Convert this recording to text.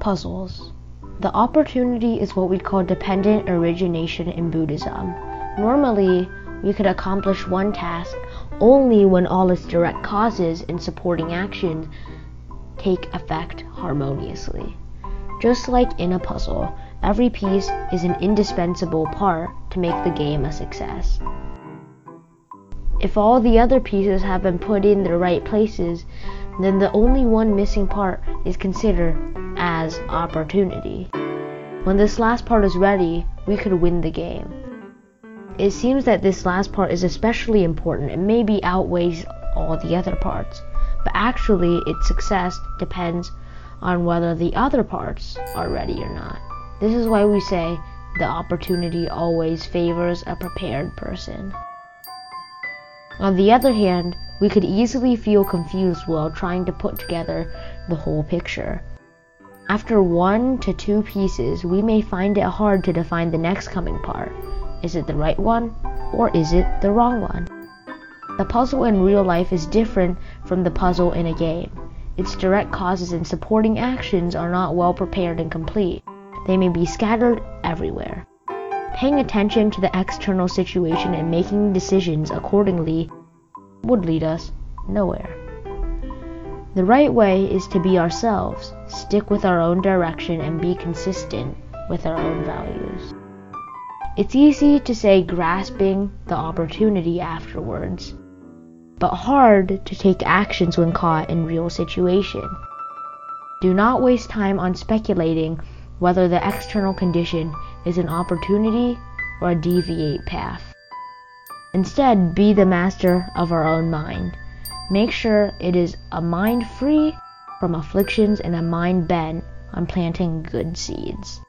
Puzzles. The opportunity is what we call dependent origination in Buddhism. Normally, we could accomplish one task only when all its direct causes and supporting actions take effect harmoniously. Just like in a puzzle, every piece is an indispensable part to make the game a success. If all the other pieces have been put in the right places, then the only one missing part is considered as opportunity. When this last part is ready, we could win the game. It seems that this last part is especially important and maybe outweighs all the other parts, but actually its success depends on whether the other parts are ready or not. This is why we say the opportunity always favors a prepared person. On the other hand, we could easily feel confused while trying to put together the whole picture. After one to two pieces, we may find it hard to define the next coming part. Is it the right one, or is it the wrong one? The puzzle in real life is different from the puzzle in a game. Its direct causes and supporting actions are not well prepared and complete. They may be scattered everywhere. Paying attention to the external situation and making decisions accordingly would lead us nowhere. The right way is to be ourselves, stick with our own direction, and be consistent with our own values. It's easy to say grasping the opportunity afterwards, but hard to take actions when caught in real situation. Do not waste time on speculating whether the external condition is an opportunity or a deviate path. Instead, be the master of our own mind. Make sure it is a mind free from afflictions and a mind bent on planting good seeds.